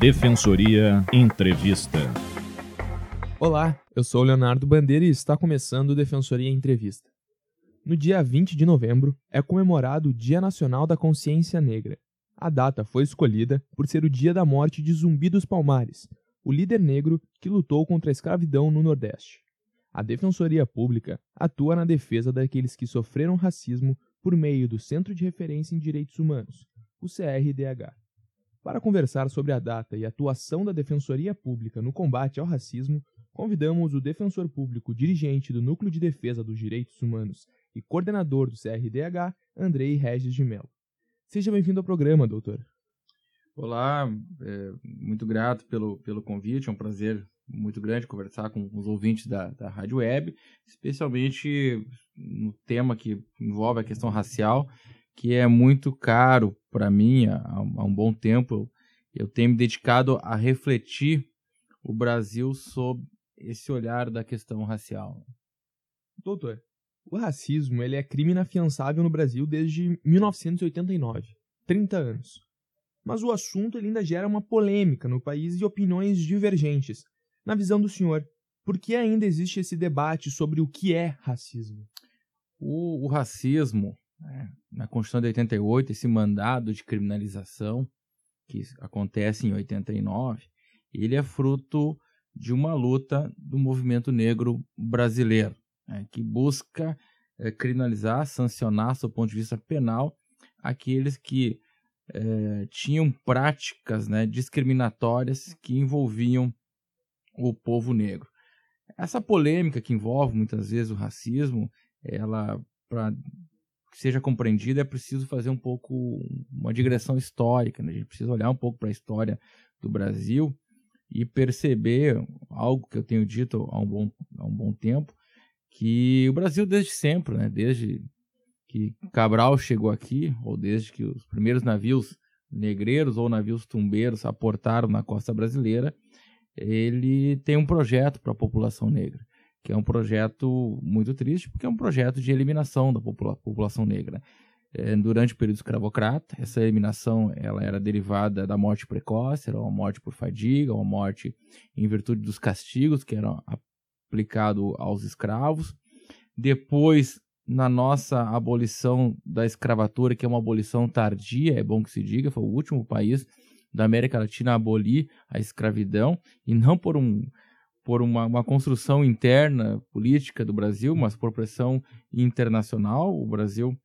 Defensoria Entrevista. Olá, eu sou o Leonardo Bandeira e está começando o Defensoria Entrevista. No dia 20 de novembro é comemorado o Dia Nacional da Consciência Negra. A data foi escolhida por ser o dia da morte de Zumbi dos Palmares, o líder negro que lutou contra a escravidão no Nordeste. A Defensoria Pública atua na defesa daqueles que sofreram racismo por meio do Centro de Referência em Direitos Humanos, o CRDH. Para conversar sobre a data e a atuação da Defensoria Pública no combate ao racismo, convidamos o defensor público dirigente do Núcleo de Defesa dos Direitos Humanos e coordenador do CRDH, Andrei Regis de Mello. Seja bem-vindo ao programa, doutor. Olá, é, muito grato pelo, pelo convite, é um prazer muito grande conversar com os ouvintes da, da Rádio Web, especialmente no tema que envolve a questão racial, que é muito caro para mim há, há, um bom tempo. Eu tenho me dedicado a refletir o Brasil sob esse olhar da questão racial. Doutor, o racismo ele é crime inafiançável no Brasil desde 1989, 30 anos. Mas o assunto ainda gera uma polêmica no país e opiniões divergentes. Na visão do senhor, por que ainda existe esse debate sobre o que é racismo? O, o racismo, né, na Constituição de 88, esse mandado de criminalização que acontece em 89, ele é fruto de uma luta do movimento negro brasileiro, né, que busca é, criminalizar, sancionar, do ponto de vista penal, aqueles que é, tinham práticas né, discriminatórias que envolviam o povo negro. Essa polêmica que envolve muitas vezes o racismo, ela para que seja compreendida é preciso fazer um pouco uma digressão histórica, né? a gente precisa olhar um pouco para a história do Brasil e perceber algo que eu tenho dito há um bom, há um bom tempo, que o Brasil desde sempre, né, desde que Cabral chegou aqui, ou desde que os primeiros navios negreiros ou navios tumbeiros aportaram na costa brasileira, ele tem um projeto para a população negra, que é um projeto muito triste, porque é um projeto de eliminação da popula população negra é, durante o período escravocrata. Essa eliminação ela era derivada da morte precoce, era uma morte por fadiga, uma morte em virtude dos castigos que eram aplicados aos escravos. Depois, na nossa abolição da escravatura, que é uma abolição tardia, é bom que se diga, foi o último país da América Latina a abolir a escravidão, e não por um por uma, uma, construção interna política do Brasil, mas por pressão internacional. O Brasil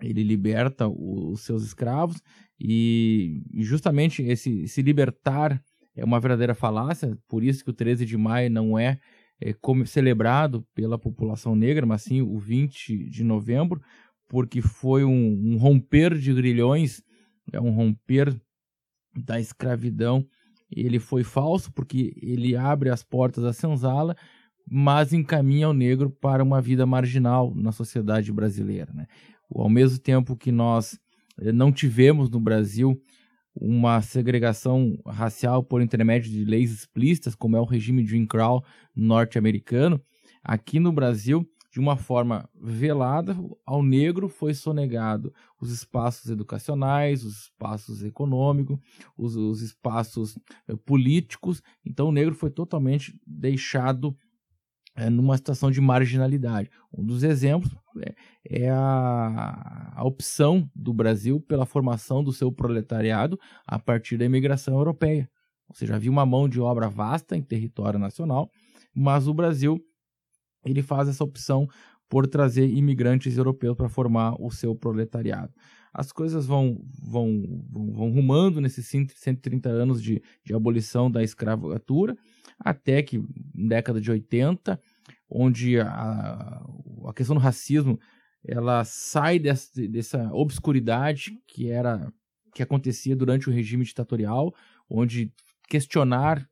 ele liberta os seus escravos e justamente esse se libertar é uma verdadeira falácia, por isso que o 13 de maio não é, é como, celebrado pela população negra, mas sim o 20 de novembro, porque foi um, um romper de grilhões, é um romper da escravidão. Ele foi falso porque ele abre as portas da senzala, mas encaminha o negro para uma vida marginal na sociedade brasileira. Né? ao mesmo tempo que nós eh, não tivemos no Brasil uma segregação racial por intermédio de leis explícitas, como é o regime Jim Crow norte-americano, aqui no Brasil, de uma forma velada, ao negro foi sonegado os espaços educacionais, os espaços econômicos, os, os espaços eh, políticos. Então, o negro foi totalmente deixado é, numa situação de marginalidade. Um dos exemplos é, é a, a, opção do Brasil pela formação do seu proletariado a partir da imigração europeia. Ou seja, havia uma mão de obra vasta em território nacional, mas o Brasil ele faz essa opção por trazer imigrantes europeus para formar o seu proletariado. As coisas vão, vão, vão, rumando nesses 130 anos de, de abolição da escravatura, até que, na década de 80, onde a, a questão do racismo ela sai dessa, dessa obscuridade que era que acontecia durante o regime ditatorial, onde questionar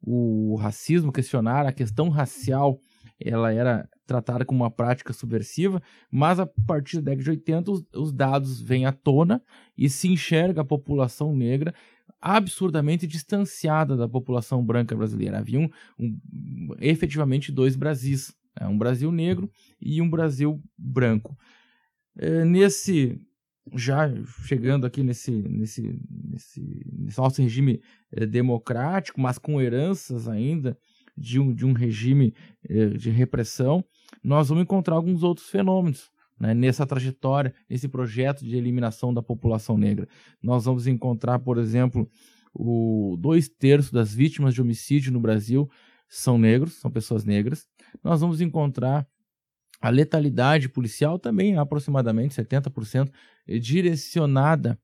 o racismo, questionar a questão racial, ela era tratada como uma prática subversiva, mas a partir da década de 80 os, os dados vêm à tona e se enxerga a população negra absurdamente distanciada da população branca brasileira. Havia um, um, efetivamente dois Brasis, né? um Brasil negro e um Brasil branco. É, nesse já chegando aqui nesse, nesse, nesse, nesse nosso regime é, democrático, mas com heranças ainda de um, de um regime é, de repressão, nós vamos encontrar alguns outros fenômenos. Né, nessa trajetória, nesse projeto de eliminação da população negra. Nós vamos encontrar, por exemplo, o dois terços das vítimas de homicídio no Brasil são negros, são pessoas negras. Nós vamos encontrar a letalidade policial também aproximadamente 70% direcionada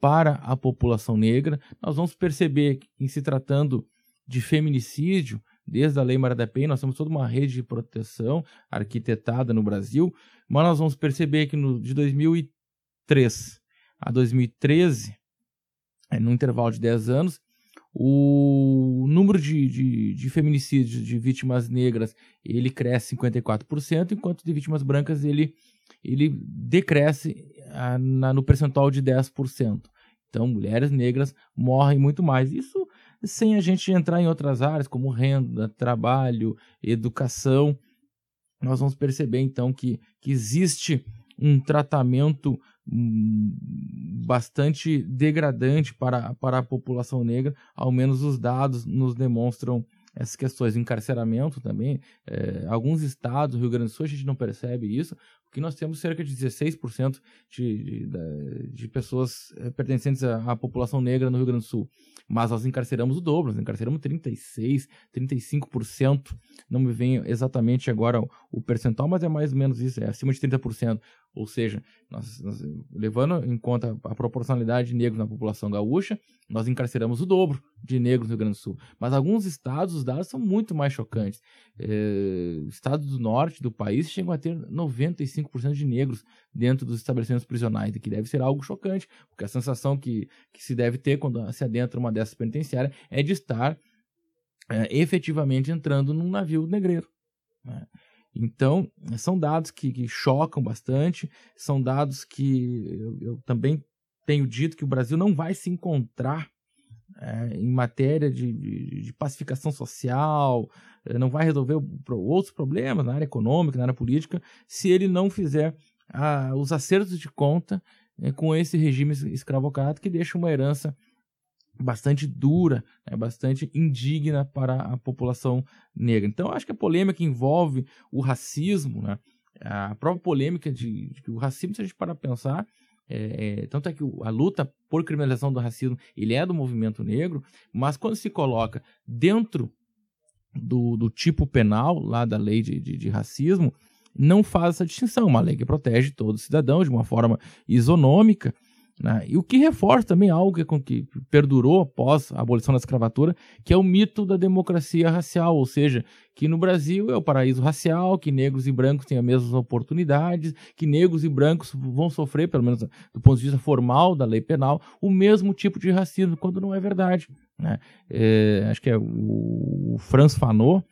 para a população negra. Nós vamos perceber que, em se tratando de feminicídio, desde a Lei Maria da Penha, nós temos toda uma rede de proteção arquitetada no Brasil, mas nós vamos perceber que no, de 2003 a 2013, é, no intervalo de 10 anos, o número de, de, de, feminicídios de vítimas negras ele cresce 54%, enquanto de vítimas brancas ele, ele decresce a, na, no percentual de 10%. Então, mulheres negras morrem muito mais. Isso sem a gente entrar em outras áreas, como renda, trabalho, educação. Nós vamos perceber, então, que, que existe um tratamento hum, bastante degradante para, para a população negra, ao menos os dados nos demonstram essas questões encarceramento também. É, alguns estados, Rio Grande do Sul, a gente não percebe isso, porque nós temos cerca de 16% de, de, de pessoas eh, pertencentes à, à, população negra no Rio Grande do Sul. Mas nós encarceramos o dobro, nós encarceramos 36%, 35%. Não me vem exatamente agora o, o percentual, mas é mais ou menos isso, é acima de 30%. Ou seja, nós, nós, levando em conta a proporcionalidade de negros na população gaúcha, nós encarceramos o dobro de negros no Rio Grande do Sul. Mas alguns estados, os dados são muito mais chocantes. É, estados do norte do país chegam a ter 95% de negros dentro dos estabelecimentos prisionais, que deve ser algo chocante, porque a sensação que, que se deve ter quando se adentra uma dessas penitenciárias é de estar é, efetivamente entrando num navio negreiro. Né? Então, são dados que, que chocam bastante, são dados que eu, eu, também tenho dito que o Brasil não vai se encontrar é, em matéria de, de, de, pacificação social, é, não vai resolver outros problemas na área econômica, na área política, se ele não fizer ah, os acertos de conta é, com esse regime escravocrata que deixa uma herança bastante dura, né, bastante indigna para a população negra. Então, acho que a polêmica envolve o racismo, né, a própria polêmica de, de que o racismo, se a gente para pensar, é, é, tanto é que a luta por criminalização do racismo ele é do movimento negro, mas quando se coloca dentro do, do tipo penal lá da lei de, de, de racismo, não faz essa distinção. Uma lei que protege todo cidadão de uma forma isonômica né? E o que reforça também algo que, que perdurou após a abolição da escravatura, que é o mito da democracia racial, ou seja, que no Brasil é o paraíso racial, que negros e brancos têm as mesmas oportunidades, que negros e brancos vão sofrer, pelo menos do ponto de vista formal da lei penal, o mesmo tipo de racismo, quando não é verdade. Né? É, acho que é o Franz Fanon,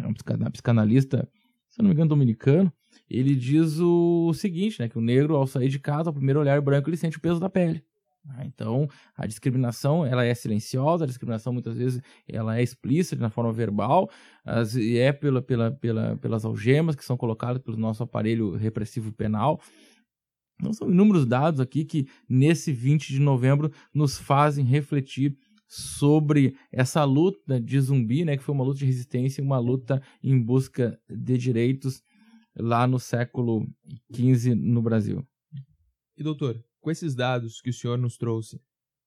é um psicanalista, se não me engano, dominicano, ele diz o seguinte, né, que o negro ao sair de casa, ao primeiro olhar branco, ele sente o peso da pele. Ah, então, a discriminação ela é silenciosa, a discriminação muitas vezes ela é explícita na forma verbal, as, e é pela, pela, pela, pelas algemas que são colocadas pelo nosso aparelho repressivo penal. Então, são inúmeros dados aqui que, nesse 20 de novembro, nos fazem refletir sobre essa luta de zumbi, né, que foi uma luta de resistência, uma luta em busca de direitos lá no século XV no Brasil. E doutor, com esses dados que o senhor nos trouxe,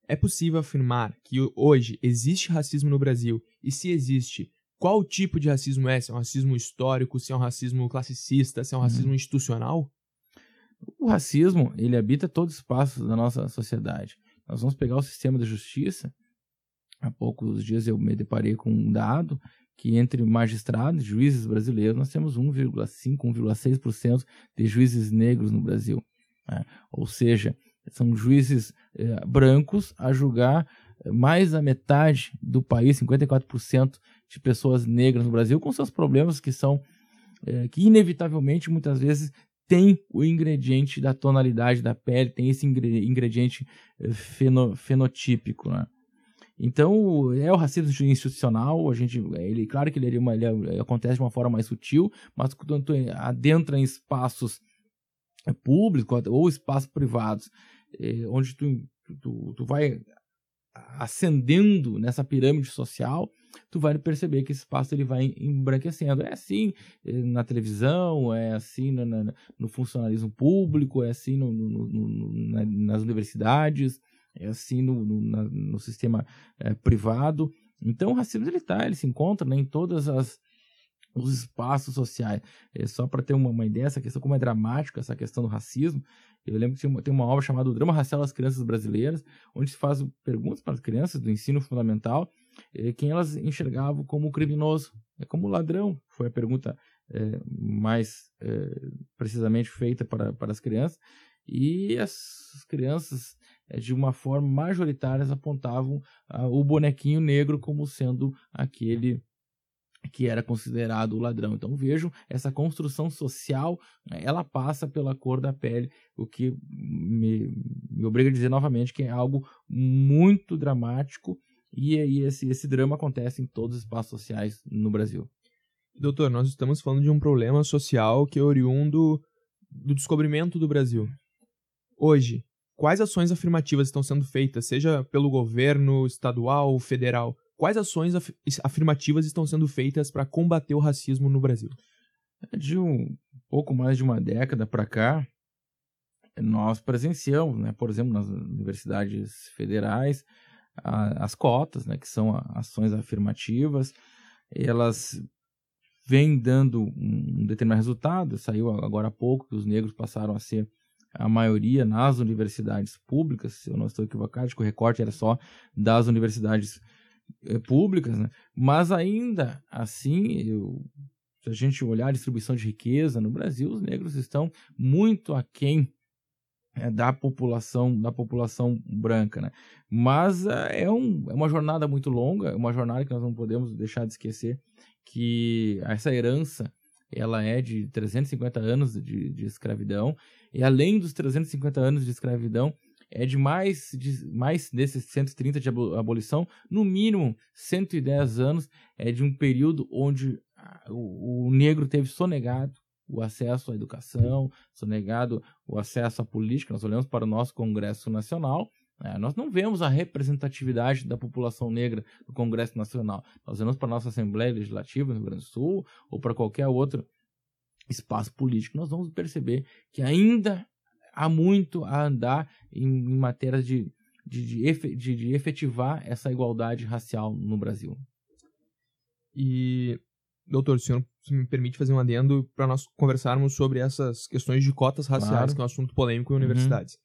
é possível afirmar que hoje existe racismo no Brasil e se existe, qual tipo de racismo é? Se é um racismo histórico, se é um racismo classicista, se é um uhum. racismo institucional? O racismo, ele habita todo o espaço da nossa sociedade. Nós vamos pegar o sistema da justiça. Há poucos dias eu me deparei com um dado que entre magistrados, juízes brasileiros, nós temos 1,5%, 1,6% de juízes negros no Brasil. Né? Ou seja, são juízes eh, brancos a julgar mais da metade do país, 54% de pessoas negras no Brasil, com seus problemas que são, eh, que inevitavelmente muitas vezes tem o ingrediente da tonalidade da pele, tem esse ingrediente eh, feno, fenotípico, né? Então, é o racismo institucional, a gente, ele, claro que ele, é uma, ele acontece de uma forma mais sutil, mas quando tu adentra em espaços públicos ou espaços privados, onde tu, tu, tu vai ascendendo nessa pirâmide social, tu vai perceber que esse espaço ele vai embranquecendo. É assim na televisão, é assim no, no, funcionalismo público, é assim no, na, nas universidades, é assim no, no sistema é, privado. Então o racismo ele tá, ele se encontra né, em todas as os espaços sociais. É, só para ter uma, uma, ideia, essa questão como é dramática, essa questão do racismo. Eu lembro que tem uma obra chamada O Drama Racial das Crianças Brasileiras, onde se faz perguntas para as crianças do ensino fundamental é, quem elas enxergavam como criminoso, é como ladrão. Foi a pergunta é, mais é, precisamente feita para, para as crianças. E as crianças, é, de uma forma majoritária, apontavam ah, o bonequinho negro como sendo aquele que era considerado o ladrão. Então vejo essa construção social, né, ela passa pela cor da pele, o que me, me obriga a dizer novamente que é algo muito dramático e, e esse, esse drama acontece em todos os espaços sociais no Brasil. Doutor, nós estamos falando de um problema social que é oriundo do descobrimento do Brasil. Hoje, quais ações afirmativas estão sendo feitas, seja pelo governo estadual, federal, Quais ações af afirmativas estão sendo feitas para combater o racismo no Brasil? De um pouco mais de uma década para cá, nós presenciamos, né, por exemplo, nas universidades federais, a, as cotas, né, que são ações afirmativas, elas vêm dando um determinado resultado. Saiu agora há pouco que os negros passaram a ser a maioria nas universidades públicas, se eu não estou equivocado, que o recorte era só das universidades públicas é, públicas, né? mas ainda assim, eu, se a gente olhar a distribuição de riqueza no Brasil, os negros estão muito aquém é, da população da população branca, né? Mas é, um, é uma jornada muito longa, é uma jornada que nós não podemos deixar de esquecer que essa herança ela é de 350 anos de, de escravidão e além dos 350 anos de escravidão é de mais, de mais desses 130 de abolição, no mínimo 110 anos é de um período onde o, o negro teve sonegado o acesso à educação, sonegado o acesso à política. Nós olhamos para o nosso Congresso Nacional, né? nós não vemos a representatividade da população negra no Congresso Nacional. Nós olhamos para a nossa Assembleia Legislativa no Rio Grande do Sul ou para qualquer outro espaço político, nós vamos perceber que ainda há muito a andar em, em matéria de, de, de, de, efetivar essa igualdade racial no Brasil. E, doutor, o senhor me permite fazer um adendo para nós conversarmos sobre essas questões de cotas raciais, claro. que é um assunto polêmico em uhum. universidades.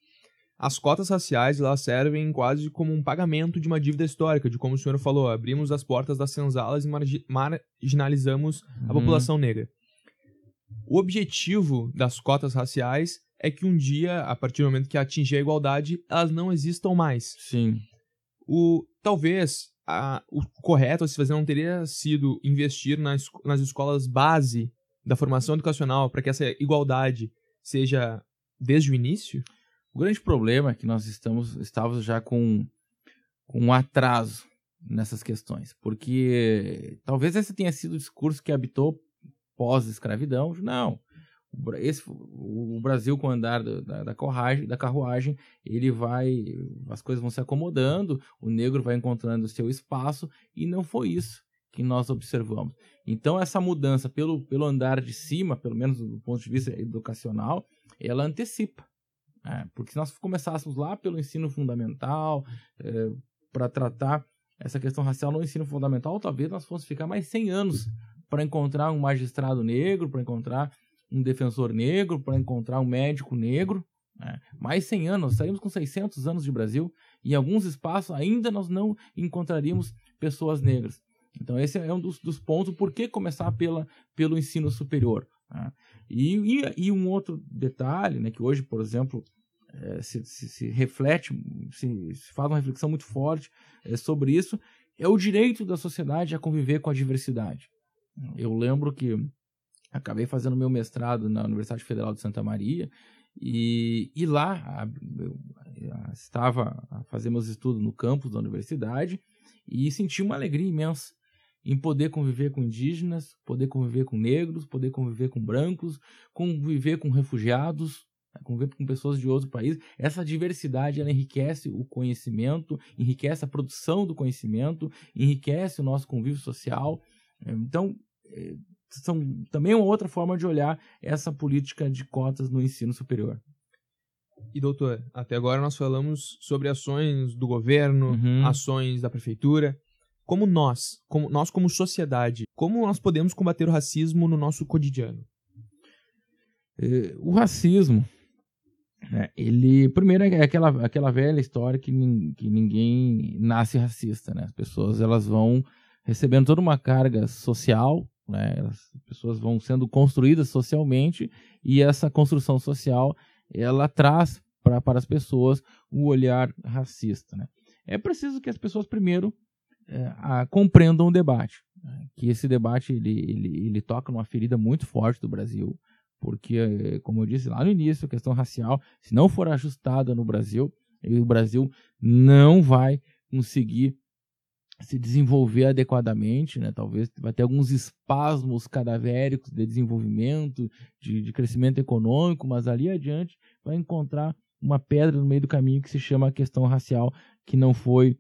As cotas raciais elas servem quase como um pagamento de uma dívida histórica, de como o senhor falou, abrimos as portas das senzalas e marginalizamos uhum. a população negra. O objetivo das cotas raciais é que um dia, a partir do momento que atingir a igualdade, elas não existam mais. Sim. O, talvez a, o correto a se fazer não teria sido investir nas, nas escolas base da formação educacional para que essa igualdade seja desde o início? O grande problema é que nós estamos, estávamos já com, com um atraso nessas questões, porque talvez esse tenha sido o discurso que habitou pós-escravidão. Não, esse, o Brasil com o andar da, da, carruagem, da carruagem, ele vai, as coisas vão se acomodando, o negro vai encontrando o seu espaço e não foi isso que nós observamos. Então essa mudança pelo, pelo andar de cima, pelo menos do ponto de vista educacional, ela antecipa. Né? Porque se nós começássemos lá pelo ensino fundamental, é, para tratar essa questão racial no ensino fundamental, talvez nós fosse ficar mais 100 anos para encontrar um magistrado negro, para encontrar um defensor negro, para encontrar um médico negro. Né? Mais 100 anos, saímos com 600 anos de Brasil e em alguns espaços ainda nós não encontraríamos pessoas negras. Então esse é um dos, dos pontos por que começar pela, pelo ensino superior. Né? E, e, e, um outro detalhe, né, que hoje, por exemplo, é, se, se, se, reflete, se, se, faz uma reflexão muito forte é, sobre isso, é o direito da sociedade a conviver com a diversidade. Eu lembro que acabei fazendo meu mestrado na Universidade Federal de Santa Maria e, e lá eu estava a fazer meus estudos no campus da universidade e senti uma alegria imensa em poder conviver com indígenas, poder conviver com negros, poder conviver com brancos, conviver com refugiados, convivendo com pessoas de outros países. Essa diversidade ela enriquece o conhecimento, enriquece a produção do conhecimento, enriquece o nosso convívio social. Então, são também uma outra forma de olhar essa política de cotas no ensino superior. E doutor, até agora nós falamos sobre ações do governo, uhum. ações da prefeitura. Como nós, como nós como sociedade, como nós podemos combater o racismo no nosso cotidiano? É, o racismo, né, ele primeiro é aquela, aquela velha história que, que ninguém nasce racista, né? As pessoas elas vão recebendo toda uma carga social, né? As pessoas vão sendo construídas socialmente e essa construção social ela traz pra, para as pessoas o olhar racista. Né? É preciso que as pessoas primeiro é, a, compreendam o debate, né? que esse debate ele, ele, ele toca numa ferida muito forte do Brasil, porque, como eu disse lá no início, a questão racial, se não for ajustada no Brasil, o Brasil não vai conseguir se desenvolver adequadamente, né? talvez vai ter alguns espasmos cadavéricos de desenvolvimento, de, de, crescimento econômico, mas ali adiante vai encontrar uma pedra no meio do caminho que se chama a questão racial que não foi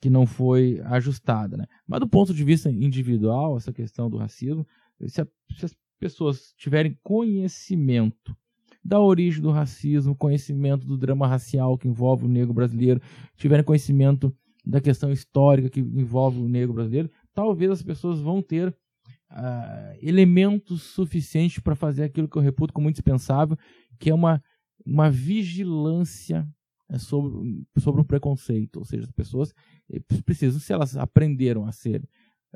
que não foi ajustada, né? Mas do ponto de vista individual, essa questão do racismo, se, a, se as pessoas tiverem conhecimento da origem do racismo, conhecimento do drama racial que envolve o negro brasileiro, tiverem conhecimento da questão histórica que envolve o negro brasileiro, talvez as pessoas vão ter uh, elementos suficientes para fazer aquilo que eu reputo como indispensável, que é uma, uma vigilância né, sobre, sobre o preconceito. Ou seja, as pessoas eh, precisam, se elas aprenderam a ser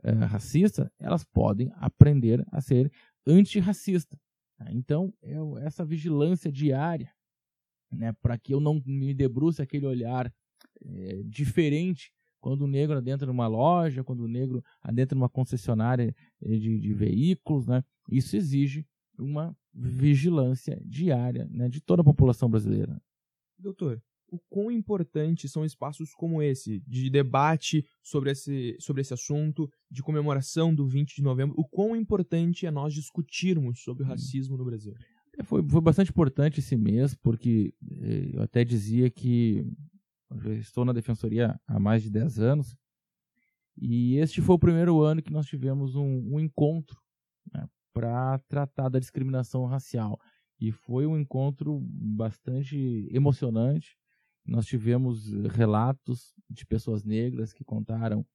uh, racistas, elas podem aprender a ser antirracista. Tá? Então, é essa vigilância diária, né, para que eu não me debruce aquele olhar é, diferente quando o negro adentra numa loja, quando o negro adentra numa concessionária eh, de, de veículos, né? Isso exige uma vigilância diária né, de toda a população brasileira. Doutor, o quão importantes são espaços como esse, de debate sobre esse, sobre esse assunto, de comemoração do 20 de novembro, o quão importante é nós discutirmos sobre o hum. racismo no Brasil? É, foi, foi bastante importante esse mês, porque eu até dizia que eu estou na defensoria há mais de 10 anos. E este foi o primeiro ano que nós tivemos um, um encontro né, para tratar da discriminação racial. E foi um encontro bastante emocionante. Nós tivemos relatos de pessoas negras que contaram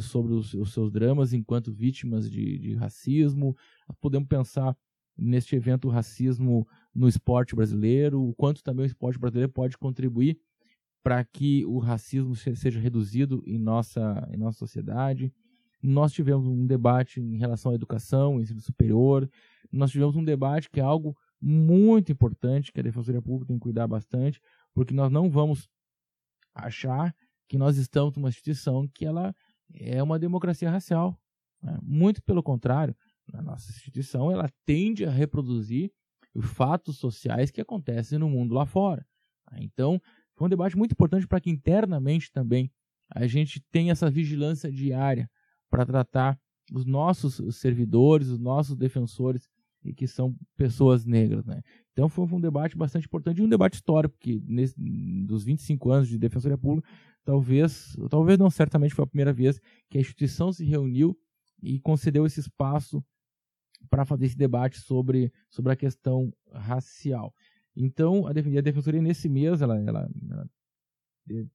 sobre os, os seus dramas enquanto vítimas de, de racismo. Podemos pensar neste evento o racismo no esporte brasileiro, o quanto também o esporte brasileiro pode contribuir para que o racismo seja reduzido em nossa, em nossa sociedade. Nós tivemos um debate em relação à educação, ensino superior. Nós tivemos um debate que é algo muito importante, que a Defensoria Pública tem que cuidar bastante, porque nós não vamos achar que nós estamos numa instituição que ela é uma democracia racial. Né? Muito pelo contrário, a nossa instituição ela tende a reproduzir os fatos sociais que acontecem no mundo lá fora. Então, foi um debate muito importante para que internamente também a gente tenha essa vigilância diária para tratar os nossos servidores, os nossos defensores, e que são pessoas negras. Né? Então foi um debate bastante importante e um debate histórico, porque nesse, dos 25 anos de Defensoria Pública, talvez, talvez não, certamente foi a primeira vez que a instituição se reuniu e concedeu esse espaço para fazer esse debate sobre, sobre a questão racial. Então, a Defensoria, nesse mês, ela, ela, ela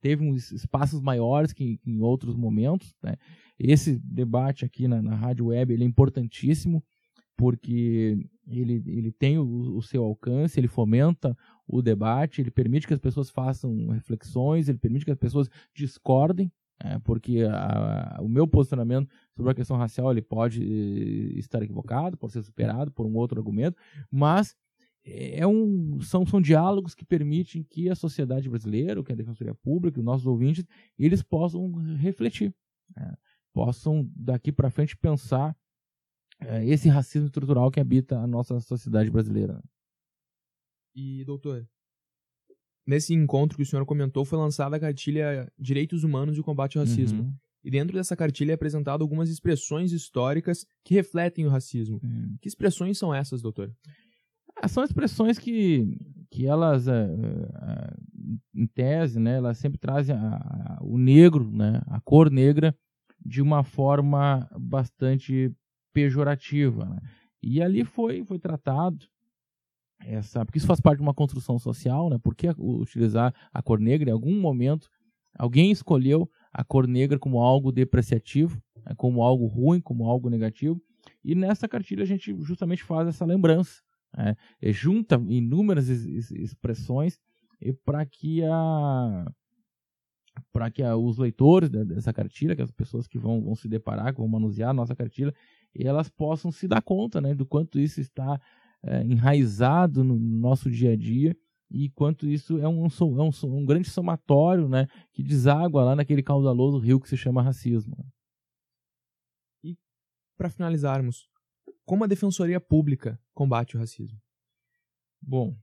teve uns espaços maiores que, que em outros momentos. Né? Esse debate aqui na, na rádio web ele é importantíssimo, porque ele, ele tem o, o, seu alcance, ele fomenta o debate, ele permite que as pessoas façam reflexões, ele permite que as pessoas discordem, né? porque a, a, o meu posicionamento sobre a questão racial ele pode eh, estar equivocado, pode ser superado por um outro argumento, mas é um, são, são diálogos que permitem que a sociedade brasileira, que a Defensoria Pública, os nossos ouvintes, eles possam refletir, né? possam daqui para frente pensar é, esse racismo estrutural que habita a nossa sociedade brasileira. E, doutor, nesse encontro que o senhor comentou, foi lançada a cartilha Direitos Humanos e o Combate ao Racismo. Uhum. E dentro dessa cartilha é apresentado algumas expressões históricas que refletem o racismo. Uhum. Que expressões são essas, doutor? São expressões que, que elas, é, é, em tese, né, elas sempre trazem a, a, o negro, né, a cor negra, de uma forma bastante pejorativa. Né? E ali foi, foi tratado essa, porque isso faz parte de uma construção social, né? Por que utilizar a cor negra? Em algum momento, alguém escolheu a cor negra como algo depreciativo, né? como algo ruim, como algo negativo. E nessa cartilha a gente justamente faz essa lembrança, né? junta inúmeras expressões para que a para que os leitores dessa cartilha, que as pessoas que vão, vão se deparar, que vão manusear a nossa cartilha, elas possam se dar conta né, do quanto isso está é, enraizado no nosso dia a dia e quanto isso é um, é um, um grande somatório né, que deságua lá naquele caudaloso rio que se chama racismo. E, para finalizarmos, como a Defensoria Pública combate o racismo? Bom,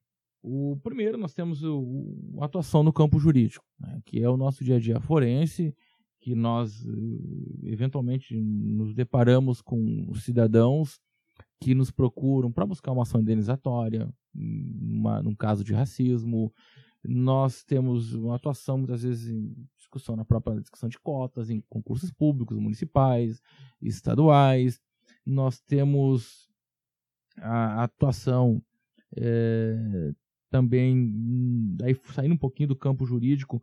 o primeiro nós temos o, a atuação no campo jurídico, né, que é o nosso dia a dia forense, que nós eh, eventualmente nos deparamos com cidadãos que nos procuram para buscar uma ação indenizatória, uma, num caso de racismo. Nós temos uma atuação, muitas vezes, em discussão na própria discussão de cotas, em concursos públicos, municipais, estaduais. Nós temos a atuação é, também, aí saindo um pouquinho do campo jurídico,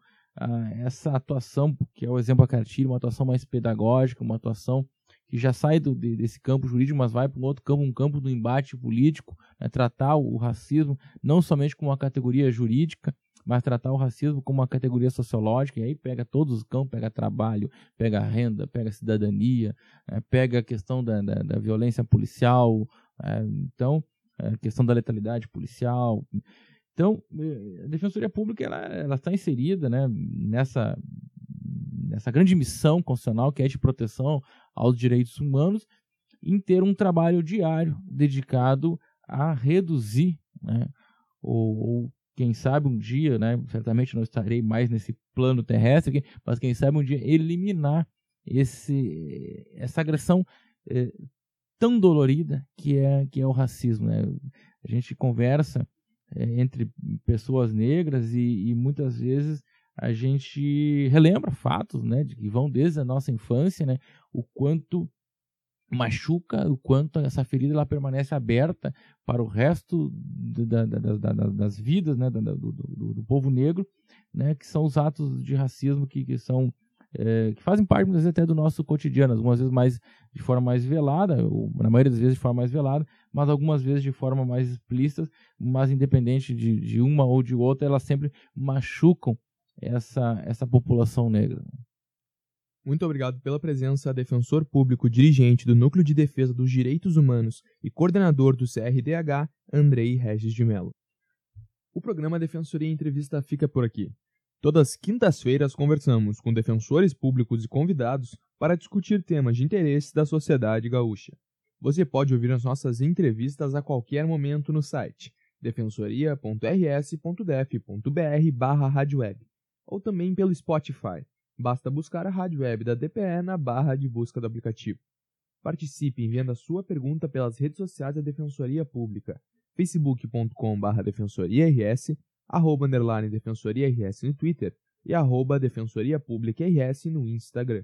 essa atuação, que é o exemplo da cartilha, uma atuação mais pedagógica, uma atuação que já sai do, desse campo jurídico, mas vai para um outro campo, um campo do embate político, né, tratar o racismo não somente como uma categoria jurídica, mas tratar o racismo como uma categoria sociológica, e aí pega todos os campos, pega trabalho, pega renda, pega cidadania, é, pega a questão da, da, da violência policial, então, a é, questão da letalidade policial, então, eh, a Defensoria Pública ela está inserida né, nessa, nessa grande missão constitucional que é de proteção aos direitos humanos, em ter um trabalho diário dedicado a reduzir, né, ou, ou, quem sabe um dia, né, certamente não estarei mais nesse plano terrestre, mas quem sabe um dia eliminar esse, essa agressão eh, tão dolorida que é, que é o racismo. Né? A gente conversa é, entre pessoas negras e, e, muitas vezes a gente relembra fatos, né, de que vão desde a nossa infância, né, o quanto machuca, o quanto essa ferida ela permanece aberta para o resto da, da, da, das vidas, né, do, do, do, povo negro, né, que são os atos de racismo que, que são é, que fazem parte muitas vezes até do nosso cotidiano, algumas vezes mais de forma mais velada, na maioria das vezes de forma mais velada, mas algumas vezes de forma mais explícita, mas independente de, de uma ou de outra, elas sempre machucam essa, essa população negra. Muito obrigado pela presença, defensor público dirigente do Núcleo de Defesa dos Direitos Humanos e coordenador do CRDH, Andrei Regis de Mello. O programa Defensoria Entrevista fica por aqui. Todas as quintas-feiras conversamos com defensores públicos e convidados para discutir temas de interesse da sociedade gaúcha. Você pode ouvir as nossas entrevistas a qualquer momento no site defensoria.rs.def.br/radioweb ou também pelo Spotify. Basta buscar a Rádio Web da DPE na barra de busca do aplicativo. Participe enviando a sua pergunta pelas redes sociais da Defensoria Pública, facebook.com/defensoriars arroba underline Defensoria RS no Twitter e arroba Defensoria Pública RS no Instagram.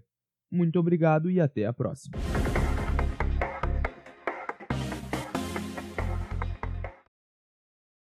Muito obrigado e até a próxima.